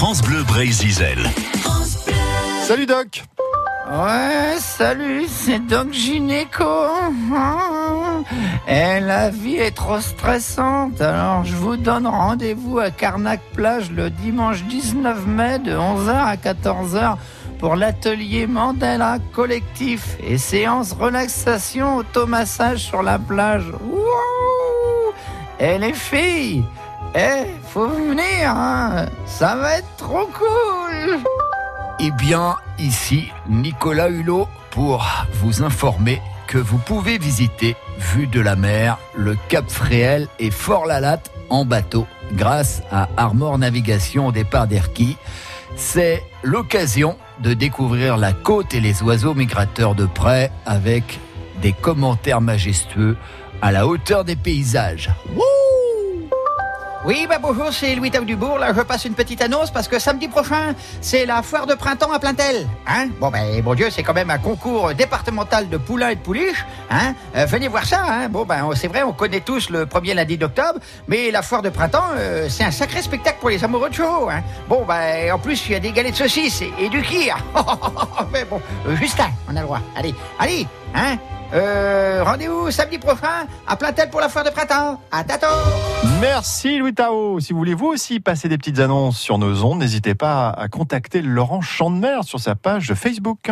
France Bleu Brésil. Salut Doc Ouais, salut, c'est Doc Gynéco. Et la vie est trop stressante, alors je vous donne rendez-vous à Carnac Plage le dimanche 19 mai de 11h à 14h pour l'atelier Mandela collectif et séance relaxation automassage sur la plage. Wouh Et les filles, eh, faut venir, hein ça va être trop cool. Eh bien, ici Nicolas Hulot pour vous informer que vous pouvez visiter, vue de la mer, le Cap Fréhel et Fort-la-Latte en bateau grâce à Armor Navigation au départ d'Erquy. C'est l'occasion de découvrir la côte et les oiseaux migrateurs de près avec des commentaires majestueux à la hauteur des paysages. Oui, bah bonjour, c'est Louis Tau Dubourg. Là, je passe une petite annonce parce que samedi prochain, c'est la foire de printemps à Plaintel. Hein bon, ben, bon Dieu, c'est quand même un concours départemental de poulains et de pouliches. Hein Euh, venez voir ça. Hein bon, ben, c'est vrai, on connaît tous le premier lundi d'octobre, mais la foire de printemps, euh, c'est un sacré spectacle pour les amoureux de chevaux. Hein bon, ben, en plus, il y a des galets de saucisses et, et du kir. mais bon, euh, Justin, on a le droit. Allez, allez, hein euh, Rendez-vous samedi prochain à Plaintel pour la foire de printemps. À tantôt Merci Louis Tao. Si vous voulez vous aussi passer des petites annonces sur nos ondes, n'hésitez pas à contacter Laurent Chandemer sur sa page Facebook.